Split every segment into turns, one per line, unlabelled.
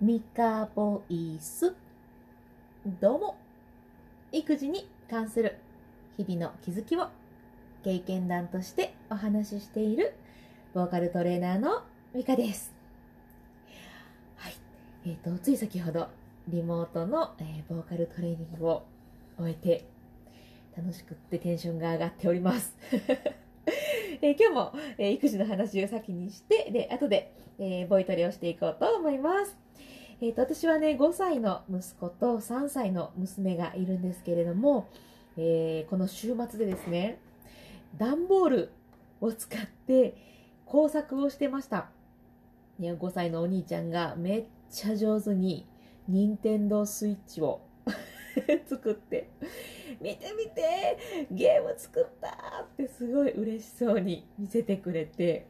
ミカボイス。どうも。育児に関する日々の気づきを経験談としてお話ししているボーカルトレーナーのミカです。はい。えーと、つい先ほどリモートの、えー、ボーカルトレーニングを終えて楽しくってテンションが上がっております。えー、今日も、え、育児の話を先にして、で、後で、え、ボイトレをしていこうと思います。えっ、と、私はね、5歳の息子と3歳の娘がいるんですけれども、えこの週末でですね、段ボールを使って工作をしてました。いや、5歳のお兄ちゃんがめっちゃ上手に、任天堂スイッチを 作って、見て見てゲーム作ったってすごい嬉しそうに見せてくれて、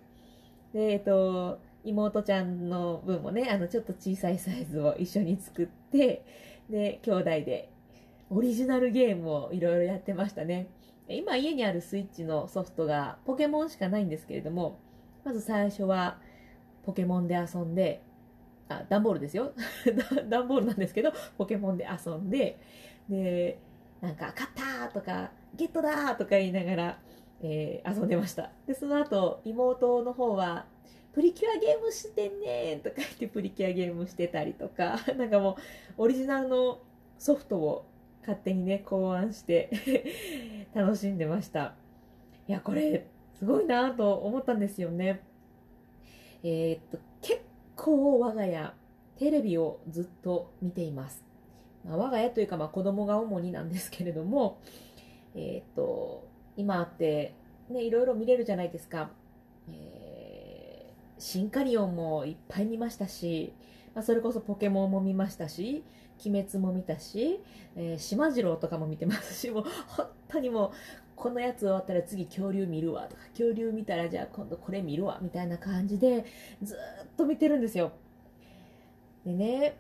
で、えっと、妹ちゃんの分もね、あの、ちょっと小さいサイズを一緒に作って、で、兄弟でオリジナルゲームをいろいろやってましたね。今家にあるスイッチのソフトがポケモンしかないんですけれども、まず最初はポケモンで遊んで、あ、段ボールですよ。段ボールなんですけど、ポケモンで遊んで、で、なんか、勝ったとか、ゲットだとか言いながら、えー、遊んでました。で、その後、妹の方は、プリキュアゲームしてんねんとか言ってプリキュアゲームしてたりとか、なんかもう、オリジナルのソフトを勝手にね、考案して 楽しんでました。いや、これ、すごいなと思ったんですよね。えー、っと、結構我が家、テレビをずっと見ています。まあ、我が家というか、まあ、子供が主になんですけれども、えー、っと、今あって、ね、いろいろ見れるじゃないですか。えー、シンカリオンもいっぱい見ましたし、まあ、それこそポケモンも見ましたし、鬼滅も見たし、えー、島次郎とかも見てますし、もう本当にもう、このやつ終わったら次恐竜見るわとか、恐竜見たらじゃあ今度これ見るわみたいな感じでずっと見てるんですよ。でね、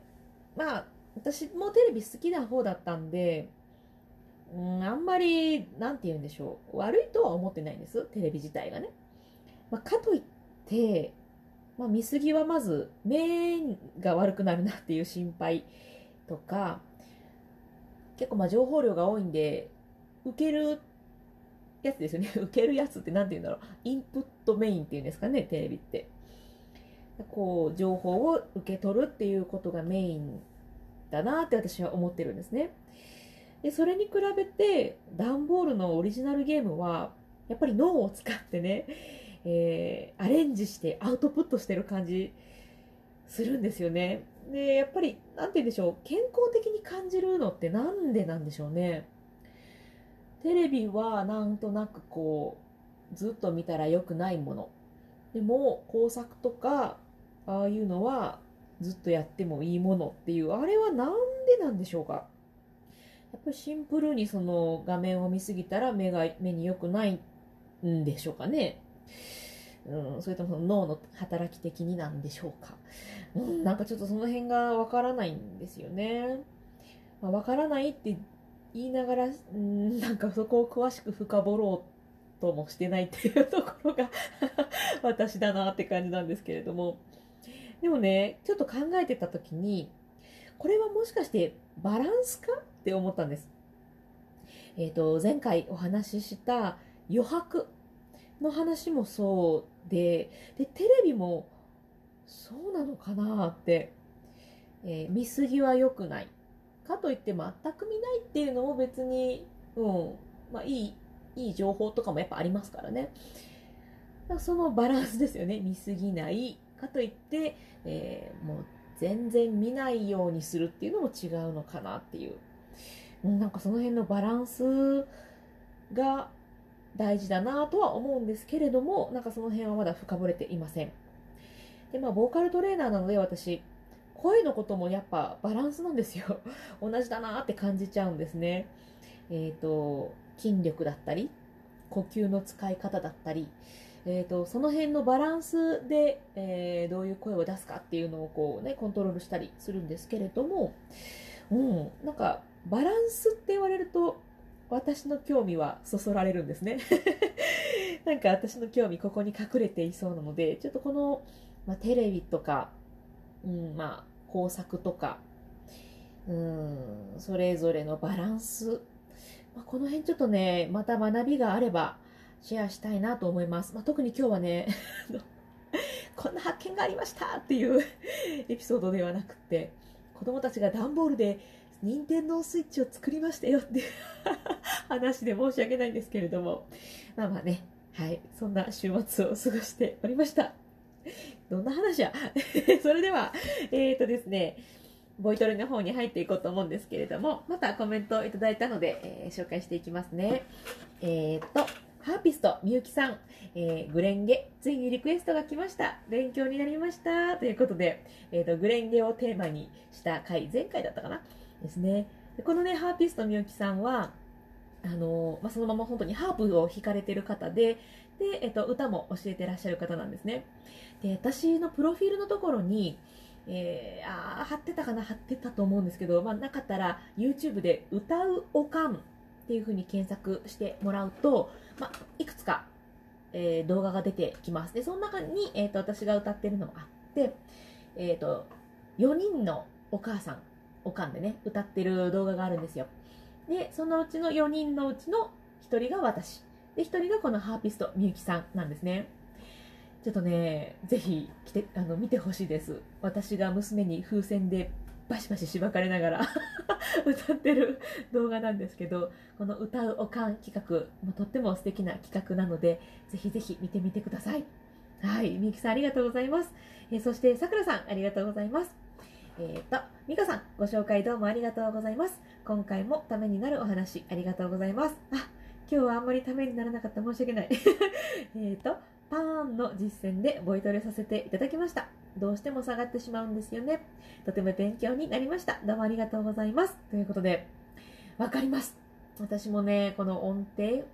まあ私もテレビ好きな方だったんで、うん、あんまり、なんて言うんでしょう。悪いとは思ってないんです。テレビ自体がね。まあ、かといって、まあ、見過ぎはまず、目が悪くなるなっていう心配とか、結構まあ情報量が多いんで、受けるやつですよね。受けるやつって何て言うんだろう。インプットメインっていうんですかね、テレビって。こう、情報を受け取るっていうことがメインだなって私は思ってるんですね。で、それに比べて、段ボールのオリジナルゲームは、やっぱり脳を使ってね、えー、アレンジしてアウトプットしてる感じするんですよね。で、やっぱり、なんて言うんでしょう、健康的に感じるのってなんでなんでしょうね。テレビはなんとなくこう、ずっと見たら良くないもの。でも、工作とか、ああいうのはずっとやってもいいものっていう、あれはなんでなんでしょうかやっぱりシンプルにその画面を見すぎたら目が、目に良くないんでしょうかね。うん、それとも脳の働き的になんでしょうか。うん、なんかちょっとその辺がわからないんですよね。まあ、からないって言いながら、うん、なんかそこを詳しく深掘ろうともしてないっていうところが 私だなって感じなんですけれども。でもね、ちょっと考えてた時に、これはもしかしてバランスかって思ったんです。えっ、ー、と、前回お話しした余白の話もそうで、で、テレビもそうなのかなって、えー、見過ぎは良くない。かといって全く見ないっていうのも別に、うん、まあいい、いい情報とかもやっぱありますからね。そのバランスですよね。見過ぎない。かといって、えー、もう全然見ないようにするっていうのも違うのかなっていう。なんかその辺のバランスが大事だなとは思うんですけれども、なんかその辺はまだ深掘れていません。で、まあ、ボーカルトレーナーなので私、声のこともやっぱバランスなんですよ。同じだなって感じちゃうんですね。えっ、ー、と、筋力だったり、呼吸の使い方だったり、えーと、その辺のバランスで、えー、どういう声を出すかっていうのをこう、ね、コントロールしたりするんですけれども、うん、なんかバランスって言われると私の興味はそそられるんですね。なんか私の興味ここに隠れていそうなので、ちょっとこの、まあ、テレビとか、うん、まあ、工作とか、うん、それぞれのバランス、まあ、この辺ちょっとね、また学びがあればシェアしたいなと思います。まあ、特に今日はね、こんな発見がありましたっていうエピソードではなくて、子供たちが段ボールで任天堂スイッチを作りましたよって話で申し訳ないんですけれども、まあまあね、はい、そんな週末を過ごしておりました。どんな話やそれでは、えっ、ー、とですね、ボイトレの方に入っていこうと思うんですけれども、またコメントをいただいたので、えー、紹介していきますね。えっ、と、ハーピストみゆきさん、えー、グレンゲ、ついにリクエストが来ました。勉強になりました。ということで、えっ、と、グレンゲをテーマにした回、前回だったかなですね。このね、ハーピストみゆきさんは、あのまあ、そのまま本当にハープを弾かれてる方で、で、えっと、歌も教えてらっしゃる方なんですね。で、私のプロフィールのところに、えー、あ貼ってたかな貼ってたと思うんですけど、まあ、なかったら YouTube で歌うおかんっていう風に検索してもらうと、まあ、いくつか、えー、動画が出てきます。で、その中に、え、ー、と、私が歌ってるのがあって、えっ、と、4人のお母さんおかんでね、歌ってる動画があるんですよ。で、そのうちの4人のうちの1人が私。で、1人がこのハーピストみゆきさんなんですね。ちょっとね、ぜひ来て、あの、見てほしいです。私が娘に風船でバシバシしばかれながら 歌ってる動画なんですけど、この歌うおかん企画、もとっても素敵な企画なので、ぜひぜひ見てみてください。はい、みゆきさんありがとうございます。えー、そして、さくらさんありがとうございます。えっ、ー、と、ミカさん、ご紹介どうもありがとうございます。今回もためになるお話、ありがとうございます。あ、今日はあんまりためにならなかった申し訳ない。えっと、パーンの実践でボイトレさせていただきました。どうしても下がってしまうんですよね。とても勉強になりました。どうもありがとうございます。ということで、わかります。私もね、この音程、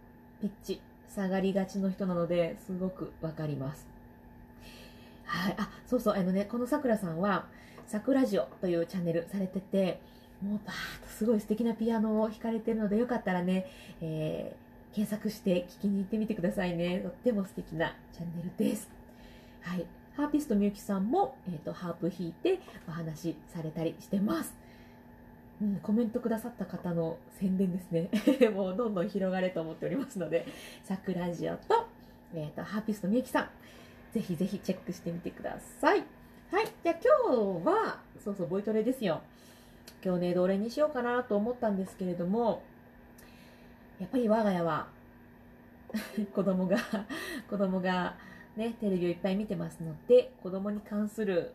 ピッチ、下がりがちの人なので、すごくわかります。はい。あ、そうそう、あのね、このさくらさんは、サクラジオというチャンネルされてて、もうバーッとすごい素敵なピアノを弾かれてるので、よかったらね、えー、検索して聞きに行ってみてくださいね。とっても素敵なチャンネルです。はい。ハーピストみゆきさんも、えっ、ー、と、ハープ弾いてお話しされたりしてます。うん、コメントくださった方の宣伝ですね。もうどんどん広がれと思っておりますので、サクラジオと、えっ、ー、と、ハーピストみゆきさん、ぜひぜひチェックしてみてください。はい。じゃあ今日は、そうそう、ボイトレですよ。今日ね、どれにしようかなと思ったんですけれども、やっぱり我が家は 子供が 子供がね、テレビをいっぱい見てますので、子供に関する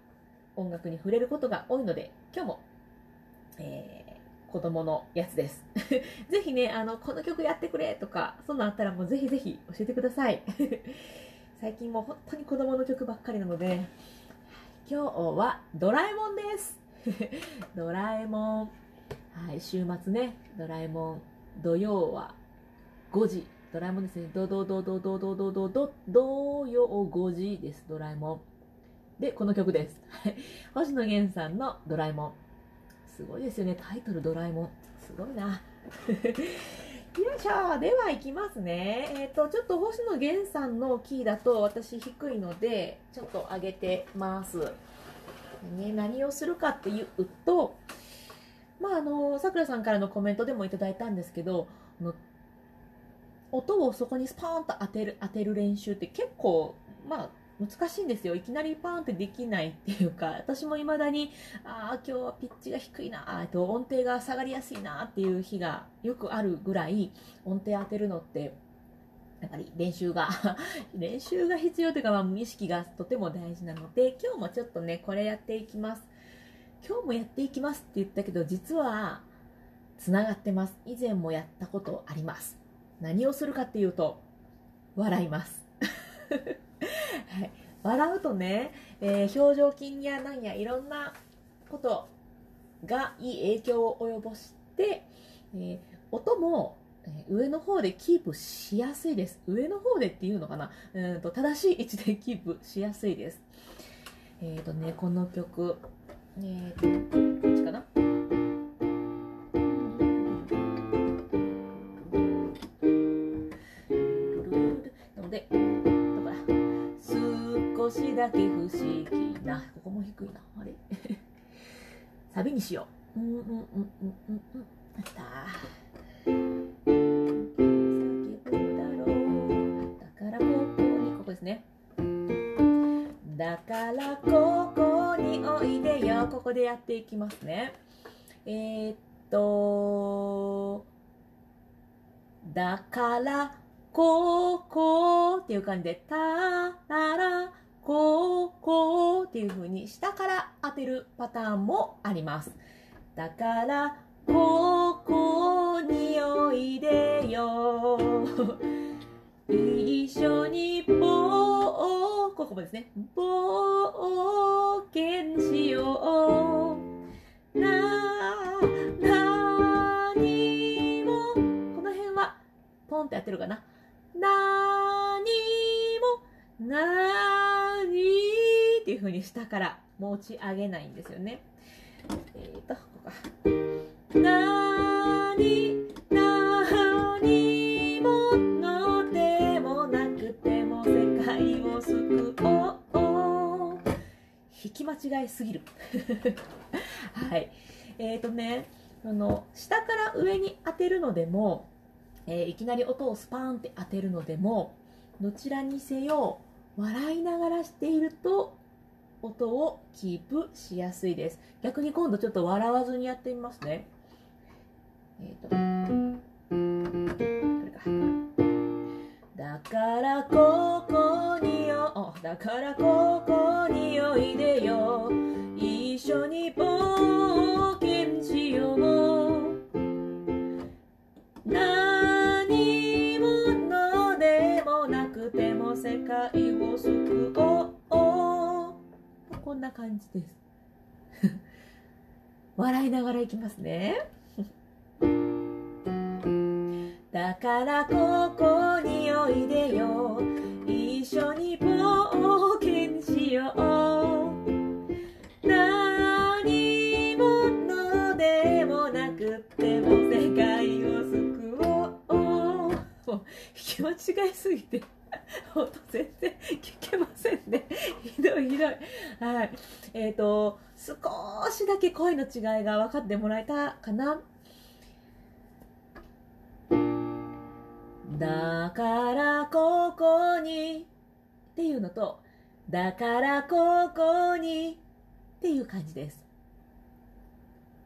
音楽に触れることが多いので、今日も、えー、子供のやつです。ぜひね、あの、この曲やってくれとか、そんなんあったらもうぜひぜひ教えてください。最近もう本当に子供の曲ばっかりなので、今日はドラえもんです。ドラえもん。はい、週末ね、ドラえもん。土曜は5時。ドラえもんですね。ドドドドドドドドド土曜5時です。ドラえもん。で、この曲です。星野源さんのドラえもん。すごいですよね。タイトルドラえもん。すごいな。よいしょでは、いきますね。えっ、ー、と、ちょっと星野源さんのキーだと私低いので、ちょっと上げてます。ね、何をするかっていうと、まあ、あの、さくらさんからのコメントでもいただいたんですけど、音をそこにスパーンと当てる、当てる練習って結構、まあ、難しいんですよ。いきなりパーンってできないっていうか、私も未だに、ああ、今日はピッチが低いな、と音程が下がりやすいなっていう日がよくあるぐらい、音程当てるのって、やっぱり練習が 練習が必要というか、まあ、無意識がとても大事なので、今日もちょっとね、これやっていきます。今日もやっていきますって言ったけど、実は、つながってます。以前もやったことあります。何をするかっていうと、笑います。はい、笑うとね、えー、表情筋やなんやいろんなことがいい影響を及ぼして、えー、音も上の方でキープしやすいです。上の方でっていうのかな？うんと正しい位置で キープしやすいです。えっ、ー、とね、この曲、えっ、ー、と、こっちかな？しだけ不思議なここも低いなあれ サビにしよう。うんうんうんうんうんうん。あった。叫ぶだろう。だからここに、ここですね。だからここにおいでよ。ここでやっていきますね。えー、っと、だからここっていう感じで、たららここっていう風に下から当てるパターンもあります。だからここにおいでよ。一緒に冒ここもですね。冒険しよう。な、なにも、この辺はポンってやってるかな。なにも、なにーっていう風に下から持ち上げないんですよね。えーと、ここか。なーに、なにものでもなくても世界を救おう。引き間違いすぎる。はい。えっ、ー、とね、あの、下から上に当てるのでも、えー、いきなり音をスパーンって当てるのでも、どちらにせよ、笑いながらしていると、音をキープしやすいです。逆に今度ちょっと笑わずにやってみますね。えっ、ー、と、か。だからここによ、だからここにおいでよ。一緒に冒険しよう。界を救おう。こんな感じです。笑いながらいきますね。だからここにおいでよ。一緒に冒険しよう。何者でもなくても世界を救おう。もう弾き間違いすぎて。音全然聞けませんね。ひどいひどい。はい。えっ、ー、と、少しだけ声の違いが分かってもらえたかな？だからここにっていうのと、だからここにっていう感じです。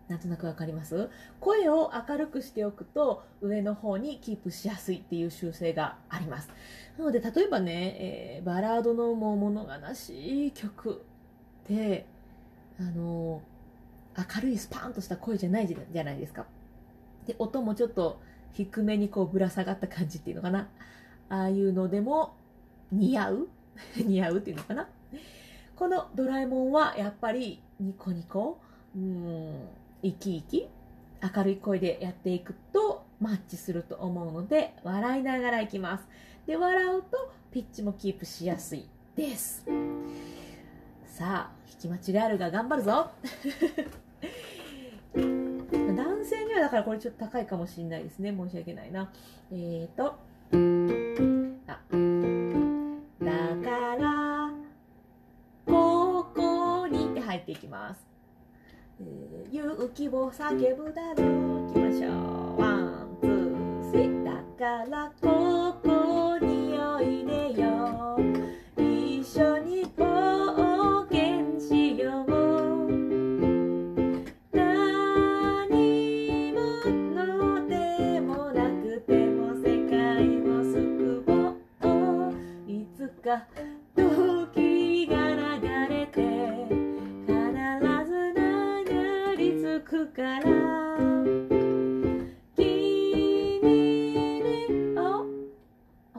なんとなくわかります？声を明るくしておくと上の方にキープしやすいっていう習性があります。なので例えばね、えー、バラードのもう物悲しい曲ってあの明るいスパンとした声じゃないじゃないですか。で、音もちょっと低めにこうぶら下がった感じっていうのかな。ああいうのでも似合う？似合うっていうのかな。このドラえもんはやっぱりニコニコ、うん、生き生き、明るい声でやっていくとマッチすると思うので、笑いながらいきます。で、笑うとピッチもキープしやすいです。さあ、弾き間違えるが頑張るぞ 男性にはだからこれちょっと高いかもしれないですね。申し訳ないな。えーと、あ、だから、ここにって入っていきます。勇気を叫ぶだろう。行きましょう。 One, two, three。だからここ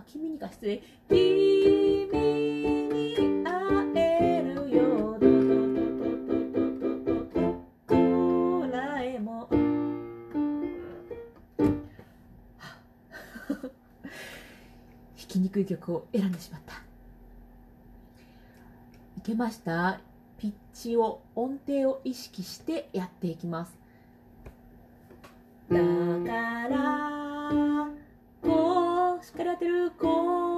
君にか失礼君に会えるよどどどどどどどこらえも弾きにくい曲を選んでしまったいけましたピッチを音程を意識してやっていきますだから疲れてる子。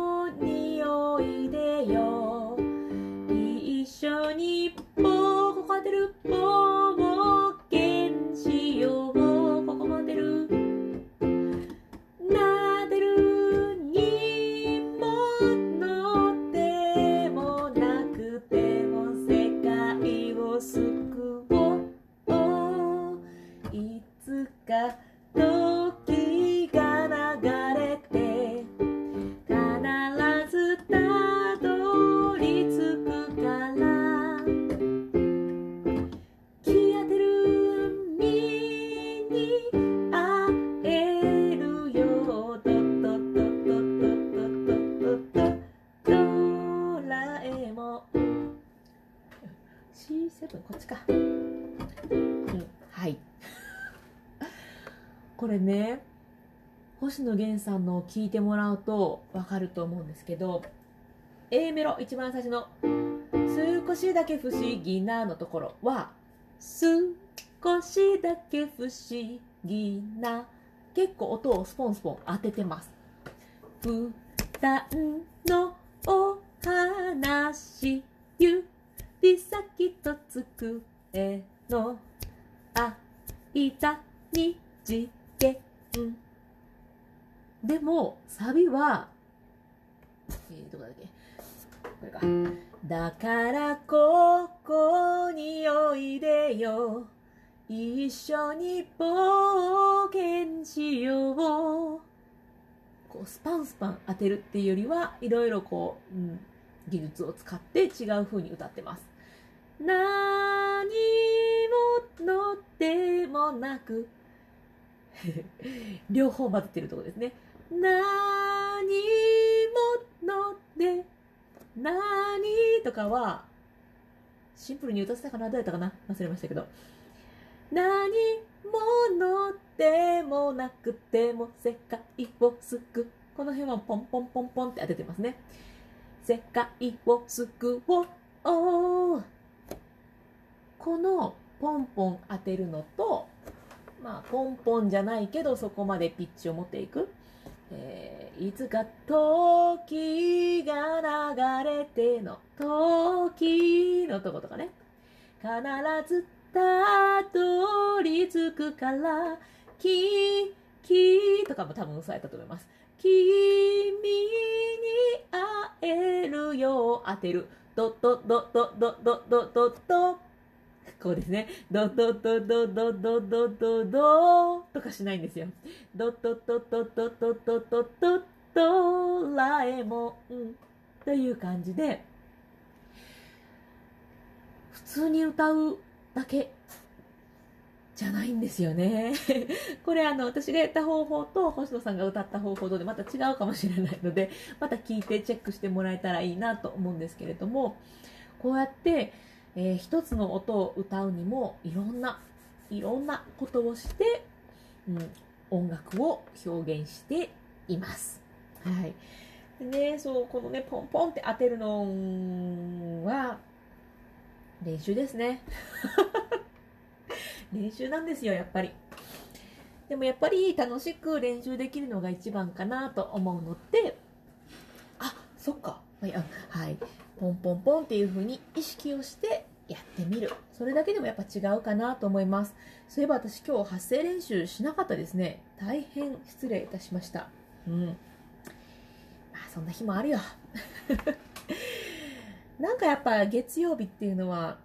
れね星野源さんのを聞いてもらうとわかると思うんですけど A メロ一番最初の「少しだけ不思議な」のところは「少しだけ不思議な」結構音をスポンスポン当ててます。普段のお話指先と机の間に事件でもサビはえー、どこだっけ？これか。だからここにおいでよ。一緒に冒険しよう。こうスパンスパン当てるっていうよりはいろいろこう、うん、技術を使って違う風に歌ってます。何ものでもなく 両方混ぜてるとこですね何もので何とかはシンプルに歌ってたかなどうやったかな忘れましたけど何者でもなくても世界を救う。この辺はポンポンポンポンって当ててますね。世界を救おう。このポンポン当てるのと、まあ、ポンポンじゃないけどそこまでピッチを持っていく。えー、いつか時が流れての時のとことかね。必ずたどり着くから、き、きとかも多分そうやったと思います。君に会えるよう当てる。ドドドドドドドドド こうですね。ドドドドドドドドドとかしないんですよ。ドドドドドドドドドドラえもんという感じで、普通に歌うだけじゃないんですよね。これあの、私がやった方法と星野さんが歌った方法とでまた違うかもしれないので、また聞いてチェックしてもらえたらいいなと思うんですけれども、こうやって、えー一つの音を歌うにも、いろんな、いろんなことをして、うん、音楽を表現しています。はい。でね、そう、このね、ポンポンって当てるのは、練習ですね。練習なんですよ、やっぱり。でもやっぱり楽しく練習できるのが一番かなと思うので、あ、そっか。はい、はい。ポンポンポンっていう風に意識をしてやってみる。それだけでもやっぱ違うかなと思います。そういえば私今日発声練習しなかったですね。大変失礼いたしました。うん。まあそんな日もあるよ。なんかやっぱ月曜日っていうのは、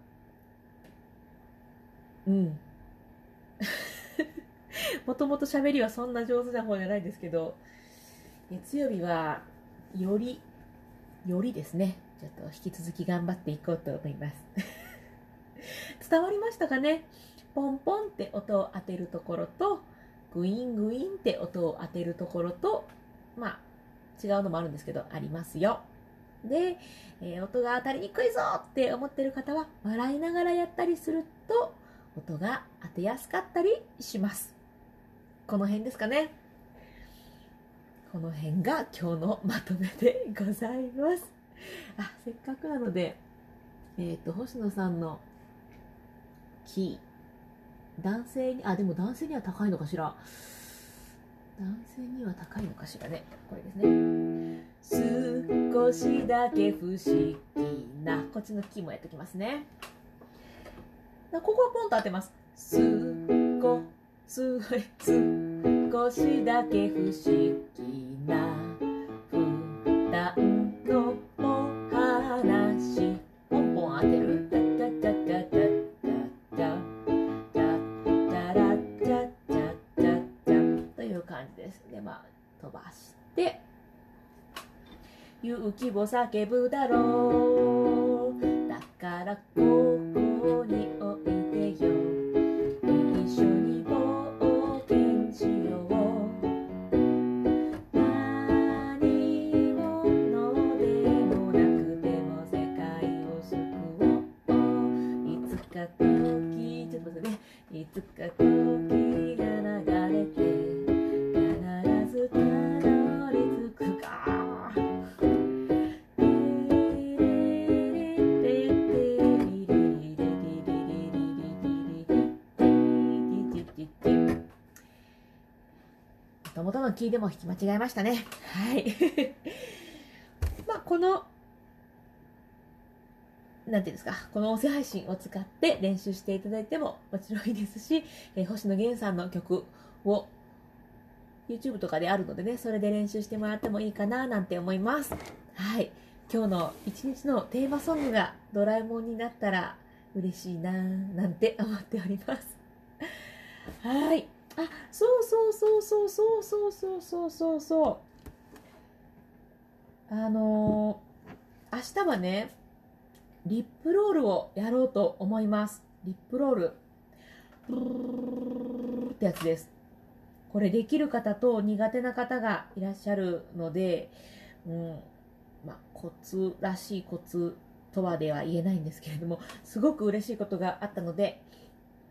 うん。もともと喋りはそんな上手な方じゃないですけど、月曜日はより、よりですね、ちょっと引き続き頑張っていこうと思います。伝わりましたかね？ポンポンって音を当てるところと、グイングインって音を当てるところと、まあ、違うのもあるんですけど、ありますよ。で、えー音が当たりにくいぞって思ってる方は、笑いながらやったりすると、音が当てやすかったりします。この辺ですかね。この辺が今日のまとめでございます。あ、せっかくなので、えっ、と、星野さんのキー、男性に、あ、でも男性には高いのかしら？男性には高いのかしらね。これですね。少しだけ不思議な、こっちのキーもやってきますね。ここはポンと当てます。すこ、す、す、少しだけ不思議な、を叫ぶだろう。だからのキーでも弾き間違えましたね。はい。まあ、この、なんていうんですか、この音声配信を使って練習していただいてももちろんいいですし、えー星野源さんの曲を YouTube とかであるのでね、それで練習してもらってもいいかななんて思います。はい。今日の一日のテーマソングがドラえもんになったら嬉しいななんて思っております。はい。あ、そうそうそうそうそうそうそうそうそうそう。あのー明日はね、リップロールをやろうと思います。リップロール。ブーってやつです。これできる方と苦手な方がいらっしゃるので、うん、まあ、コツらしいコツとはでは言えないんですけれども、すごく嬉しいことがあったので、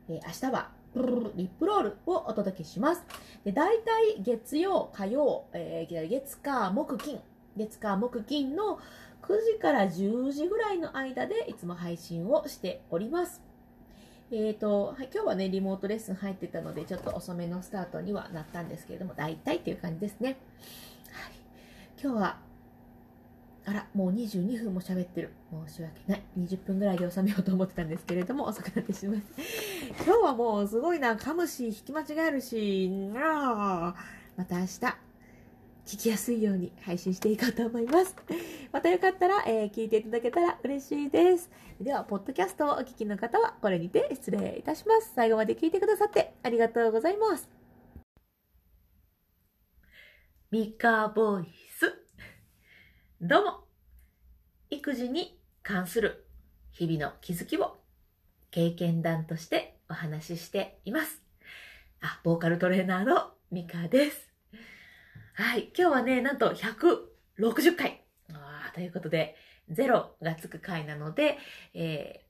えー明日はリップロールをお届けします。で、大体月曜、火曜、えー月火木金、月火木金の9時から10時ぐらいの間でいつも配信をしております。えーと、はい、今日はね、リモートレッスン入ってたので、ちょっと遅めのスタートにはなったんですけれども、大体っていう感じですね。はい。今日は、あら、もう22分も喋ってる。申し訳ない。20分ぐらいで収めようと思ってたんですけれども、遅くなってしまいました。今日はもうすごいな、噛むし、引き間違えるし、なあまた明日、聞きやすいように配信していこうと思います。またよかったら、えー聞いていただけたら嬉しいです。では、ポッドキャストをお聞きの方は、これにて失礼いたします。最後まで聞いてくださってありがとうございます。ミカボイス。どうも。育児に関する日々の気づきを経験談としてお話ししています。あ、ボーカルトレーナーのミカです。はい、今日はね、なんと160回。ということで、0がつく回なので、え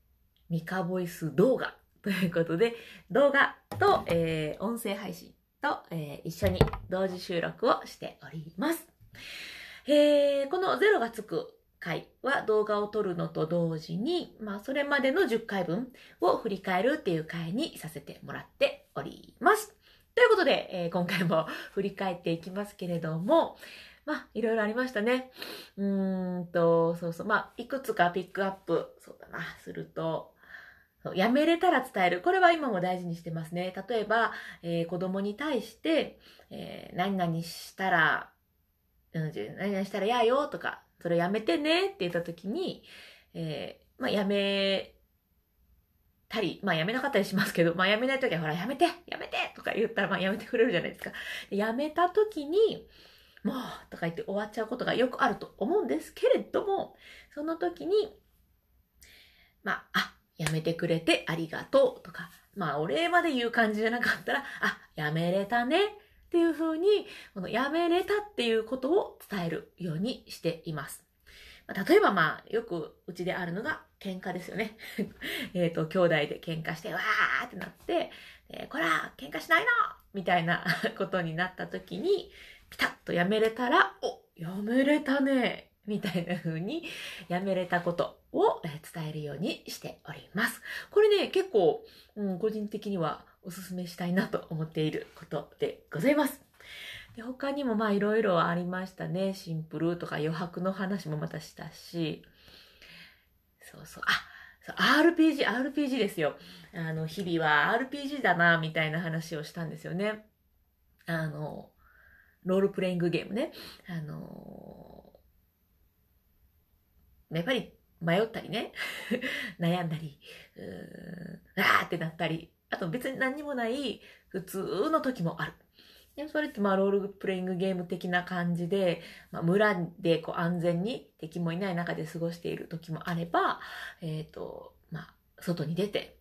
ー、ミカボイス動画ということで、動画と、えー音声配信と、えー一緒に同時収録をしております。えーこの0がつく回は動画を撮るのと同時に、まあ、それまでの10回分を振り返るっていう回にさせてもらっております。ということで、えー今回も振り返っていきますけれども、まあ、いろいろありましたね。うーんと、そうそう、まあ、いくつかピックアップ、そうだな、すると、やめれたら伝える。これは今も大事にしてますね。例えば、えー子供に対して、えー何々したら、何々したら嫌よとか、それやめてねって言った時に、えーまあ、やめたり、まあ、やめなかったりしますけど、まあ、やめない時は、ほら、やめてやめてとか言ったら、まあ、やめてくれるじゃないですか。やめた時に、もう、とか言って終わっちゃうことがよくあると思うんですけれども、その時に、まあ、あ、やめてくれてありがとうとか、まあ、お礼まで言う感じじゃなかったら、あ、やめれたねっていう風に、このやめれたっていうことを伝えるようにしています。例えばまあ、よくうちであるのが喧嘩ですよね。えっと、兄弟で喧嘩して、わーってなって、えーこら、喧嘩しないのみたいな ことになった時に、ピタッとやめれたら、お、やめれたねみたいな風に、やめれたことを伝えるようにしております。これね、結構、うん、個人的にはお勧めしたいなと思っていることでございます。で他にもまあいろいろありましたね。シンプルとか余白の話もまたしたし、そうそう、あ、RPG、RPG ですよ。あの、日々は RPG だな、みたいな話をしたんですよね。あの、ロールプレイングゲームね。あの、やっぱり迷ったりね、悩んだり、うーん、あーってなったり、あと別に何にもない普通の時もある。でそれってまあロールプレイングゲーム的な感じで、まあ、村でこう安全に敵もいない中で過ごしている時もあれば、えっ、ー、と、まあ、外に出て、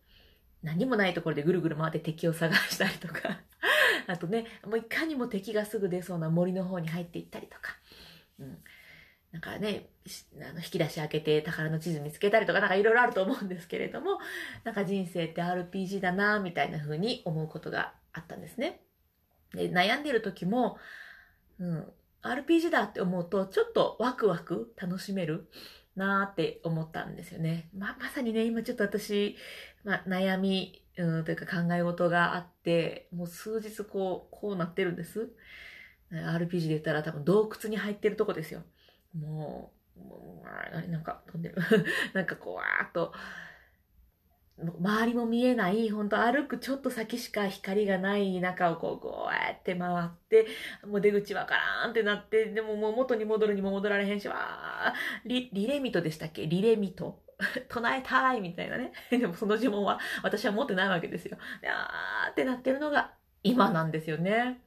何もないところでぐるぐる回って敵を探したりとか あとね、もういかにも敵がすぐ出そうな森の方に入っていったりとか、うん。なんかね、あの引き出し開けて宝の地図見つけたりとかなんかいろいろあると思うんですけれども、なんか人生って RPG だなみたいな風に思うことがあったんですね。で、悩んでる時も、うん、RPG だって思うとちょっとワクワク楽しめるなーって思ったんですよね。ま、まさにね、今ちょっと私、ま悩み、うん、というか考え事があって、もう数日こう、こうなってるんです。RPG で言ったら多分洞窟に入ってるとこですよ。もう、もうなんか飛んでる。なんかこう、わーっと、周りも見えない、本当歩くちょっと先しか光がない中をこう、こうやって回って、もう出口わからんってなって、でももう元に戻るにも戻られへんし、わー、リリレミトでしたっけ？リレミト？唱えたいみたいなね。で もその呪文は私は持ってないわけですよ。あーってなってるのが今なんですよね。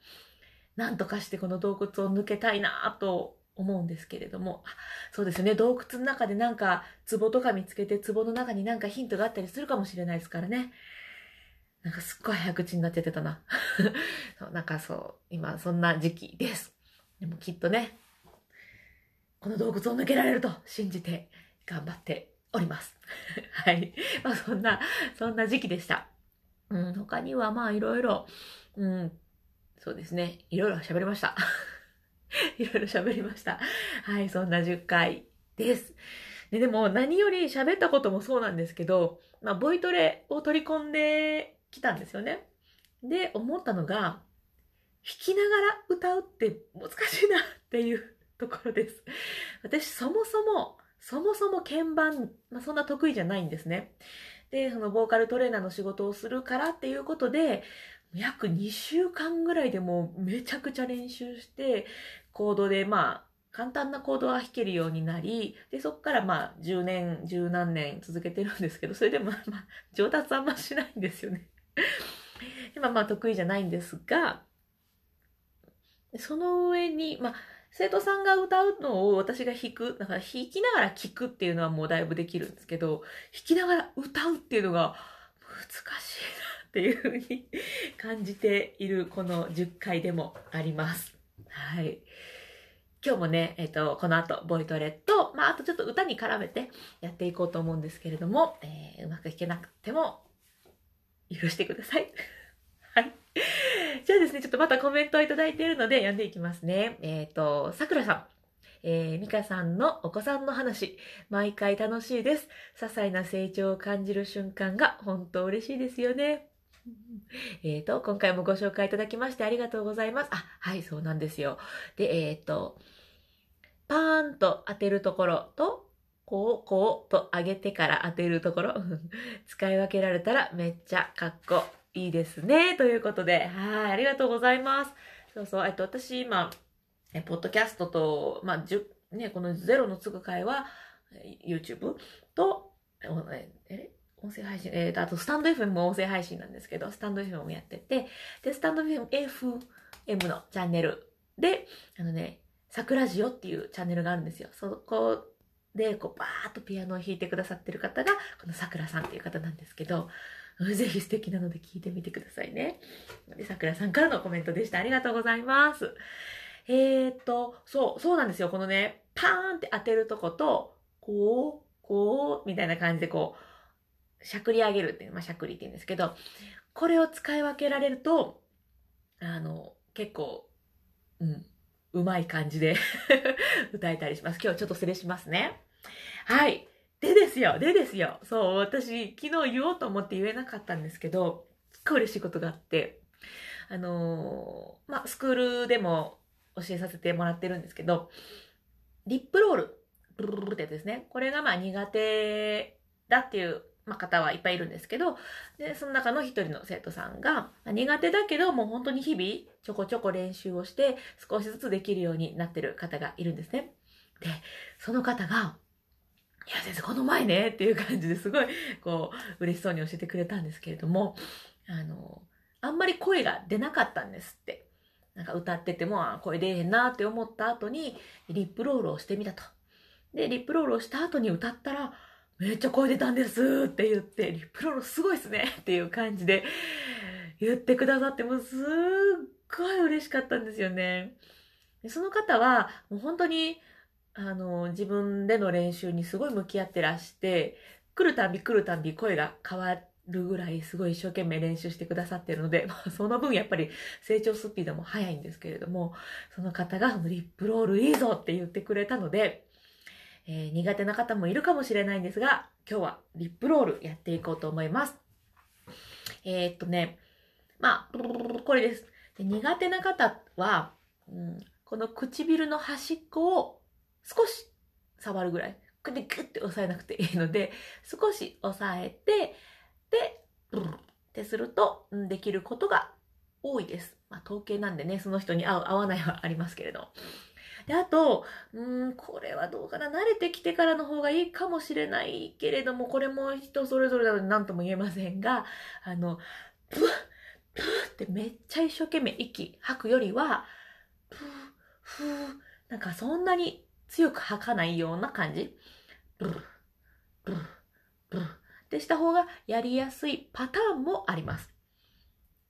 なんとかしてこの洞窟を抜けたいなと思うんですけれども、そうですね、洞窟の中でなんか壺とか見つけて壺の中になんかヒントがあったりするかもしれないですからね。なんかすっごい早口になっちゃってたな。そうなんかそう、今そんな時期です。でもきっとね、この洞窟を抜けられると信じて頑張っております。はい。まあそんな、そんな時期でした。うん、他にはまあいろいろ、うん、そうですね、いろいろ喋りました。いろいろ喋りました。はい、そんな10回です。ででも何より喋ったこともそうなんですけど、まあ、ボイトレを取り込んできたんですよね。で、思ったのが、弾きながら歌うって難しいなっていうところです。私、そもそも、そもそも鍵盤、まあ、そんな得意じゃないんですね。で、そのボーカルトレーナーの仕事をするからっていうことで、約2週間ぐらいでもうめちゃくちゃ練習して、コードでまあ、簡単なコードは弾けるようになり、で、そこからまあ、10年、十何年続けてるんですけど、それでもまあ、上達あんましないんですよね。今まあ、得意じゃないんですが、その上に、まあ、生徒さんが歌うのを私が弾く、だから弾きながら聴くっていうのはもうだいぶできるんですけど、弾きながら歌うっていうのが難しいなっていうふうに感じているこの10回でもあります。はい。今日もね、えっ、ー、と、この後、ボイトレと、まあ、あとちょっと歌に絡めてやっていこうと思うんですけれども、えー、うまく弾けなくても、許してください。はい。じゃあですね、ちょっとまたコメントをいただいているので読んでいきますね。えっ、ー、と、さくらさん。えー、ミカさんのお子さんの話、毎回楽しいです。些細な成長を感じる瞬間が本当嬉しいですよね。えっ、と、今回もご紹介いただきましてありがとうございます。あ、はい、そうなんですよ。で、えっ、ー、と、パーンと当てるところと、こう、こうと上げてから当てるところ、使い分けられたらめっちゃかっこいいですね。ということで、はい、ありがとうございます。そうそう、えっと、私今、え、ポッドキャストと、まあ、じゅ、ね、このゼロのつぐ会は、YouTube と、え、音声配信、えーと、あとスタンド FM も音声配信なんですけど、スタンド FM もやってて、で、スタンド FM のチャンネルで、あのね、桜ジオっていうチャンネルがあるんですよ。そこで、こう、バーっとピアノを弾いてくださってる方が、この桜さんっていう方なんですけど、ぜひ素敵なので聞いてみてくださいね。で、桜さんからのコメントでした。ありがとうございます。えー、っと、そう、そうなんですよ。このね、パーンって当てるとこと、こう、こう、みたいな感じでこう、しゃくり上げるっていう、まあ、しゃくりって言うんですけど、これを使い分けられると、あの、結構、うん、うまい感じで 歌えたりします。今日ちょっと失礼しますね。はい。でですよ、でですよ。そう、私、昨日言おうと思って言えなかったんですけど、すっごい嬉しいことがあって、あのー、まあ、スクールでも教えさせてもらってるんですけど、リップロール、ブルルルってやつですね。これがまあ苦手だっていうまあ、方はいっぱいいるんですけど、で、その中の一人の生徒さんが、苦手だけど、もう本当に日々、ちょこちょこ練習をして、少しずつできるようになってる方がいるんですね。で、その方が、いや、先生、この前ね、っていう感じですごい、こう、嬉しそうに教えてくれたんですけれども、あの、あんまり声が出なかったんですって。なんか歌ってても、あ声出えへんなって思った後に、リップロールをしてみたと。で、リップロールをした後に歌ったら、めっちゃ声出たんですって言って、リップロールすごいっすねっていう感じで言ってくださって、もうすっごい嬉しかったんですよね。でその方は、もう本当に、あの、自分での練習にすごい向き合ってらして、来るたび来るたび声が変わるぐらいすごい一生懸命練習してくださってるので、まあ、その分やっぱり成長スピードも速いんですけれども、その方がリップロールいいぞって言ってくれたので、えー、苦手な方もいるかもしれないんですが、今日はリップロールやっていこうと思います。えー、っとね、まあ、これです。で苦手な方は、うん、この唇の端っこを少し触るぐらい。グッグッて押さえなくていいので、少し押さえて、で、ブルってすると、できることが多いです。まあ、統計なんでね、その人に合う、合わないはありますけれど。で、あと、うん、これはどうかな。慣れてきてからの方がいいかもしれないけれども、これも人それぞれなので何とも言えませんが、あの、プッ、プーってめっちゃ一生懸命息吐くよりは、プー、フー、なんかそんなに強く吐かないような感じ。ブル、ブル、ブル。でした方がやりやすいパターンもあります。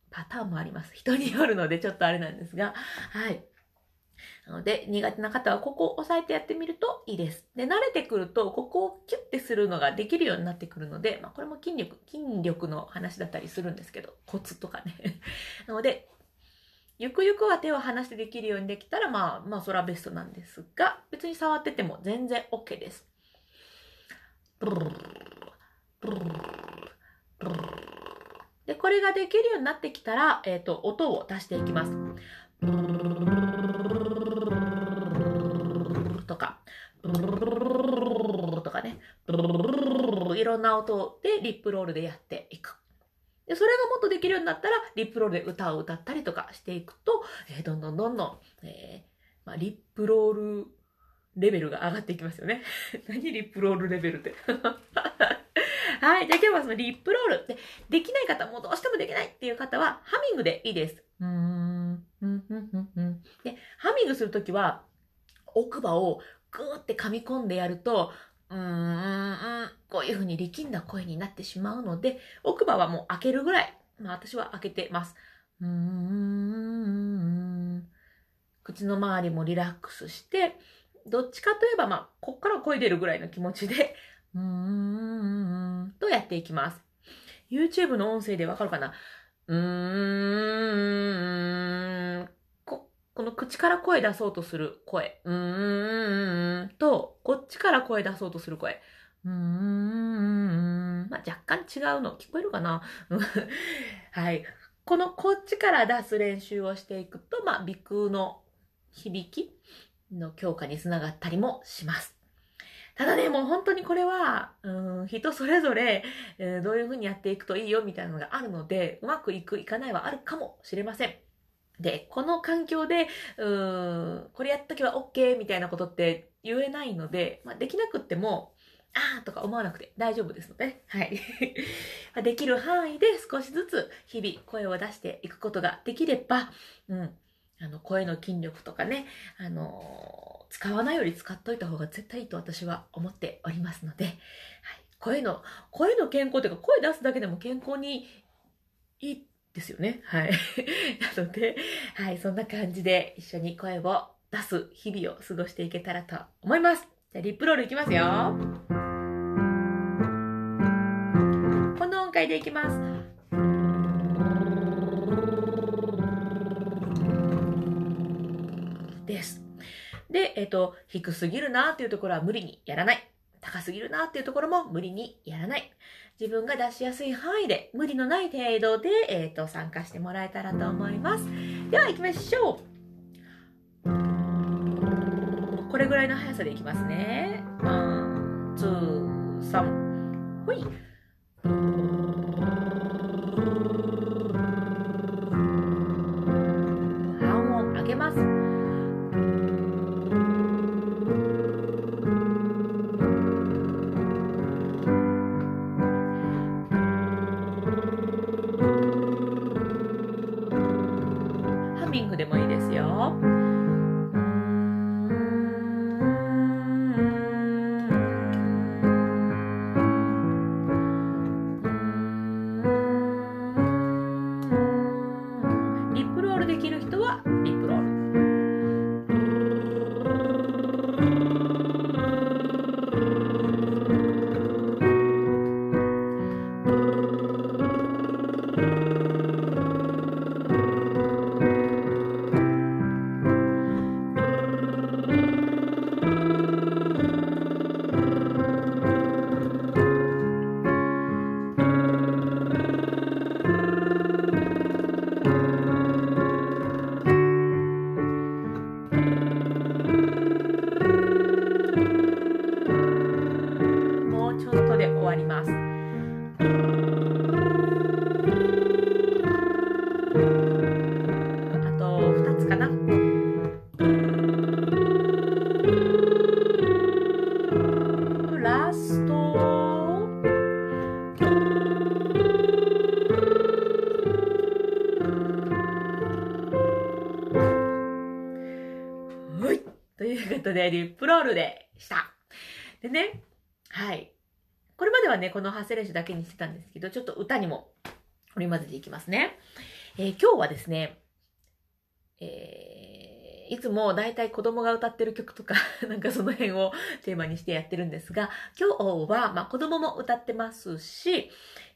パターンもあります。人によるのでちょっとあれなんですが、はい。なので、苦手な方はここを押さえてやってみるといいです。で、慣れてくると、ここをキュッてするのができるようになってくるので、まあ、これも筋力、筋力の話だったりするんですけど、コツとかね。なので、ゆくゆくは手を離してできるようにできたら、まあ、まあ、それはベストなんですが、別に触ってても全然 OK です。で、これができるようになってきたら、えっ、ー、と、音を出していきます。とかね、いろんな音でリップロールでやっていく。で、それがもっとできるようになったら、リップロールで歌を歌ったりとかしていくと、えー、どんどんどんどん、えー、まあ、リップロールレベルが上がっていきますよね。何リップロールレベルって。はい。じゃあ今日はそのリップロール。で、できない方、もうどうしてもできないっていう方は、ハミングでいいです。うん、うん、うん、うん。で、ハミングするときは、奥歯をグーって噛み込んでやると、うーん、こういう風に力んだ声になってしまうので、奥歯はもう開けるぐらい。まあ私は開けてます。うーん。口の周りもリラックスして、どっちかといえば、まあ、こっから声出るぐらいの気持ちで、うーん、とやっていきます。YouTube の音声でわかるかな？うーん、こ、の口から声出そうとする声。うーん、と、こっちから声出そうとする声。うーん、まあ、若干違うの。聞こえるかな？はい。このこっちから出す練習をしていくと、まあ、鼻腔の響きの強化につながったりもします。ただね、もう本当にこれは、うん、人それぞれ、えー、どういう風にやっていくといいよみたいなのがあるので、うまくいく、いかないはあるかもしれません。で、この環境で、うーん、これやっとけば OK みたいなことって言えないので、まあ、できなくっても、あーとか思わなくて大丈夫ですので、はい。できる範囲で少しずつ日々声を出していくことができれば、うん、あの、声の筋力とかね、あの使わないより使っといた方が絶対いいと私は思っておりますので、はい、声の、声の健康というか、声出すだけでも健康にいいですよね。はい。なので、はい、そんな感じで一緒に声を出す日々を過ごしていけたらと思います。じゃあ、リップロールいきますよ。この音階でいきます。です。で、えっ、ー、と、低すぎるなっていうところは無理にやらない。高すぎるなっていうところも無理にやらない。自分が出しやすい範囲で無理のない程度で、えっ、ー、と、参加してもらえたらと思います。では行きましょう。これぐらいの速さでいきますね。 One, two, three。ほい。で、リップロールでした。でね、はい。これまではね、この発声練習だけにしてたんですけど、ちょっと歌にも織り交ぜていきますね。えー今日はですね、えーいつもだいたい子供が歌ってる曲とか、なんかその辺をテーマにしてやってるんですが、今日は、まあ子供も歌ってますし、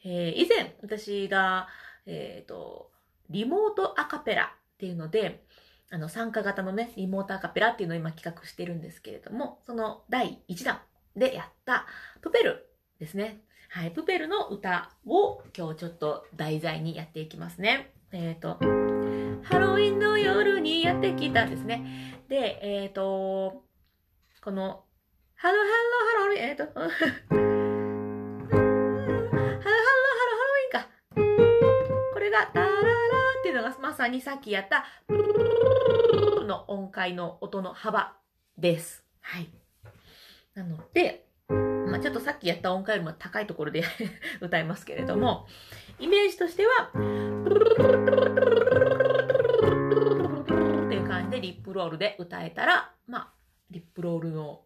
えー以前私が、えっ、と、リモートアカペラっていうので、あの、参加型のね、リモートアカペラっていうのを今企画してるんですけれども、その第1弾でやったプペルですね。はい、プペルの歌を今日ちょっと題材にやっていきますね。えっ、と、ハロウィンの夜にやってきたですね。で、えっ、と、この、ハロハロハロウィン、えっ、と、ハロハロハロハロウィンか。これが、タララっていうのがまさにさっきやった、の音階の音の幅です。はい。なので、まあ、ちょっとさっきやった音階よりも高いところで 歌いますけれども、イメージとしては、っていう感じでリップロールで歌えたら、まあ、リップロールの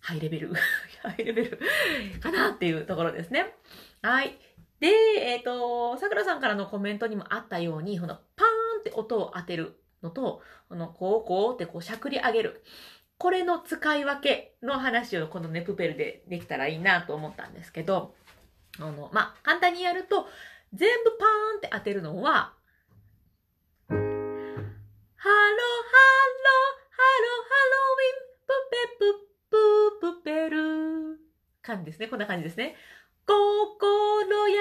ハイレベル、ハイレベル かなっていうところですね。はい。で、えっ、と、さくらさんからのコメントにもあったように、このパーンって音を当てるのと、このこうこうってこうしゃくり上げる。これの使い分けの話をこのね、プペルでできたらいいなと思ったんですけど、あの、まあ、簡単にやると、全部パーンって当てるのは、ハロハロ、ハロハロウィン、プペプププペル。感じですね。こんな感じですね。心優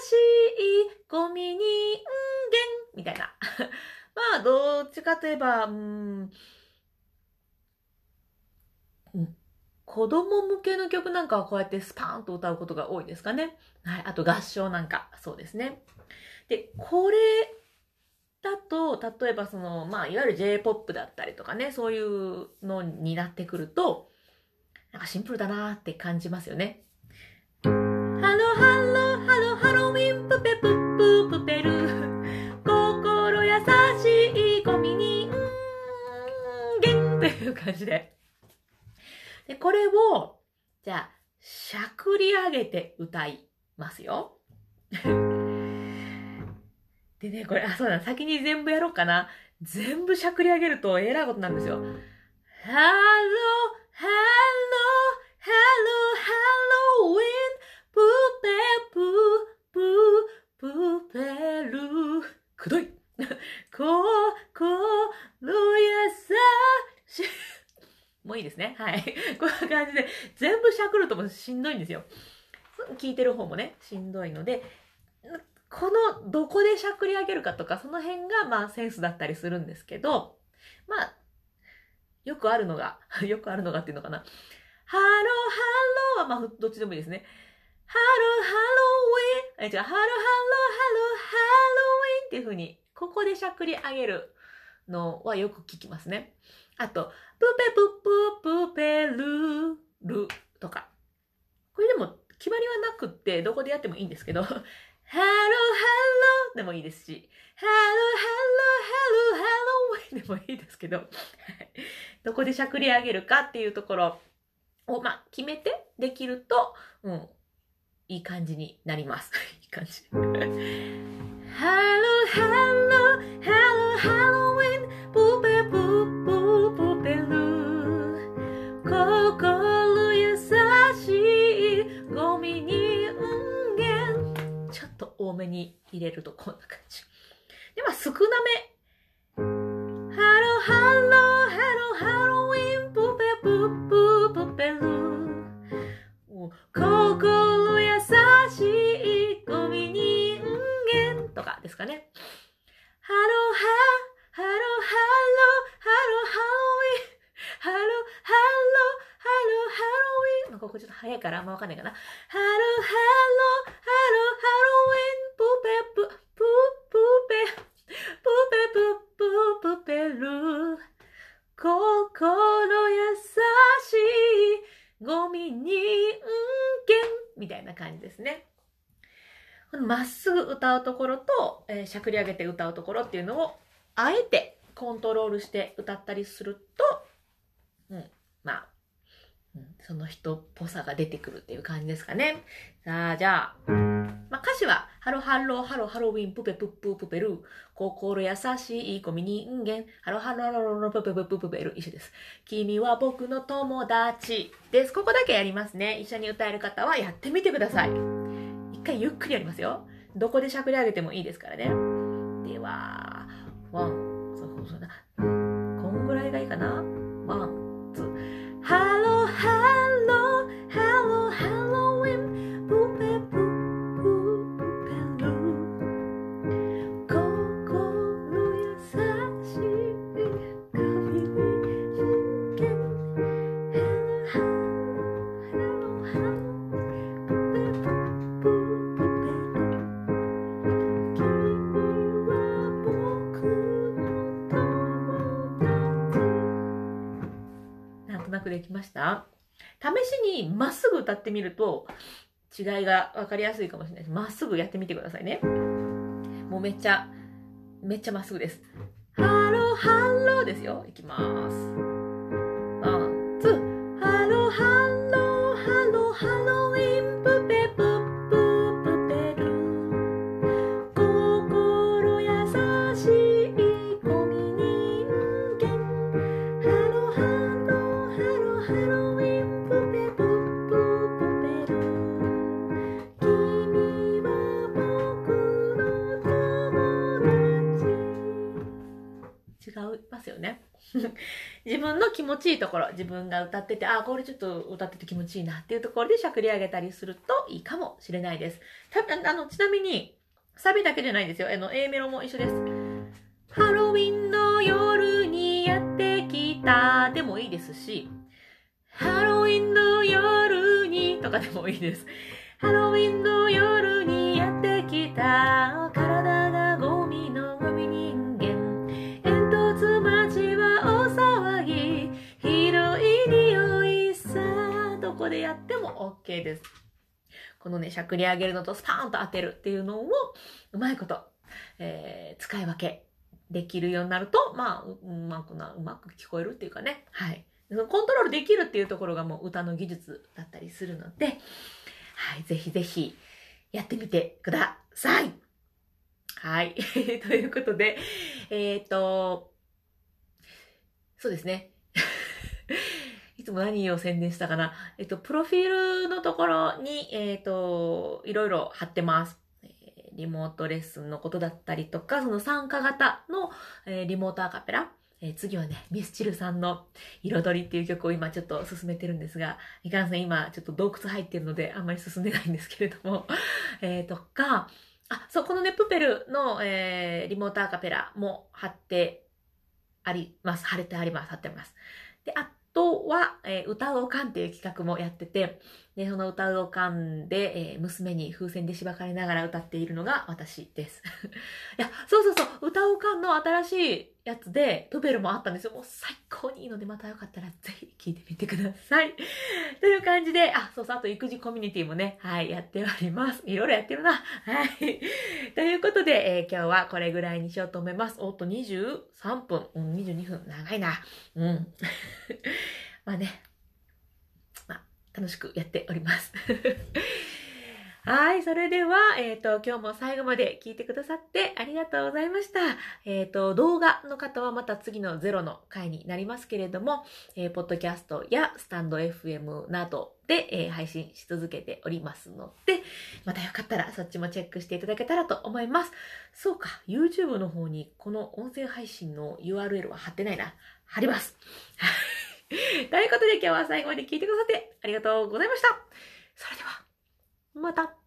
しいコミュニンゲンみたいな。まあ、どっちかといえば、うん、子供向けの曲なんかはこうやってスパーンと歌うことが多いですかね。はい。あと合唱なんか、そうですね。で、これだと、例えばその、まあ、いわゆる J-POP だったりとかね、そういうのになってくると、なんかシンプルだなーって感じますよね。いう感じで。で、これを、じゃあ、しゃくり上げて歌いますよ。でね、これ、あ、そうだ、先に全部やろうかな。全部しゃくり上げるとえらいことなんですよ。ハロー、ハロー、ハロー、ハロウィン、プペプー、プー、プペル。くどい。こ、こ、ろやさ、もういいですね。はい。こんな感じで、全部しゃくるともしんどいんですよ。聞いてる方もね、しんどいので、この、どこでしゃくり上げるかとか、その辺が、まあ、センスだったりするんですけど、まあ、よくあるのが、よくあるのがっていうのかな。ハロー、ハローは、まあ、どっちでもいいですね。ハロー、ハローウィン。え、違う、ハロー、ハロー、ハロー、ハローウィンっていう風に、ここでしゃくり上げるのはよく聞きますね。あと、プペプププペルルとか。これでも決まりはなくって、どこでやってもいいんですけど、ハローハローでもいいですし、ハローハローハでもいいですけど、どこでしゃくり上げるかっていうところを、まあ、決めてできると、うん、いい感じになります。いい感じ。Hello, hello, hello, Halloween, プ多めに入れるとこんな感じ。では少なめ。Hello, hello, hello, Halloween, プペプププペル心優しいゴミ人間とかですかね。ハローハハローハローハローハロウィンハローハロハローハロウィンまあここちょっと早いからあんまわかんないかな。ハローハローハローハロウィンプーペププープーペプーペプププペル心優しいゴミ人間みたいな感じですね。このまっすぐ歌うところと、えーしゃくり上げて歌うところっていうのを、あえてコントロールして歌ったりすると、うん、まあ、その人っぽさが出てくるっていう感じですかね。さあ、じゃあ、まあ、歌詞は、ハロハロハロハロウィン、プペプッププペル、心優しいゴミ人間、ハロハロハロロプペプププペル、一緒です。君は僕の友達です。ここだけやりますね。一緒に歌える方はやってみてください。一回ゆっくりやりますよ。どこでしゃくり上げてもいいですからね。では、ワン、そうそうそうだ。した？試しにまっすぐ歌ってみると違いが分かりやすいかもしれないです。まっすぐやってみてくださいね。もうめっちゃ、めっちゃまっすぐです。ハローハローですよ。いきます。 One, two。ハローハロー 自分の気持ちいいところ自分が歌っててあこれちょっと歌ってて気持ちいいなっていうところでしゃくり上げたりするといいかもしれないです。たあのちなみにサビだけじゃないんですよ。あの A メロも一緒です。ハロウィンの夜にやってきたでもいいですしハロウィンの夜にとかでもいいです。ハロウィンの夜にやってきた。OK ですこのねしゃくり上げるのとスパーンと当てるっていうのをうまいこと、えー使い分けできるようになるとまあうまくなうまく聞こえるっていうかねはいそのコントロールできるっていうところがもう歌の技術だったりするので、はい、ぜひぜひやってみてください。はい。ということで、えっ、と、そうですね。いつも何を宣伝したかな？えっと、プロフィールのところに、えっ、と、いろいろ貼ってます。リモートレッスンのことだったりとか、その参加型の、えリモートアカペラ。え次はね、ミスチルさんの彩りっていう曲を今ちょっと進めてるんですが、いかんせん今ちょっと洞窟入ってるのであんまり進んでないんですけれども、えーとか、あ、そう、このね、プペルの、えーリモートアカペラも貼ってあります。貼れてあります。貼ってます。で、あとは、えー歌おうかんっていう企画もやってて、で、その歌うを噛んで、えー、娘に風船でしばかれながら歌っているのが私です。いや、そうそうそう、歌うかんの新しいやつで、プペルもあったんですよ。もう最高にいいので、またよかったらぜひ聴いてみてください。という感じで、あ、そうそう、あと育児コミュニティもね、はい、やっております。いろいろやってるな。はい。ということで、えー、今日はこれぐらいにしようと思います。おっと、23分、うん、22分、長いな。うん。まあね、楽しくやっております。はい。それでは、えっ、ー、と、今日も最後まで聞いてくださってありがとうございました。えっ、ー、と、動画の方はまた次のゼロの回になりますけれども、えー、ポッドキャストやスタンド FM などで、えー、配信し続けておりますので、またよかったらそっちもチェックしていただけたらと思います。そうか、YouTube の方にこの音声配信の URL は貼ってないな。貼ります。ということで今日は最後まで聞いてくださってありがとうございました。それでは、また。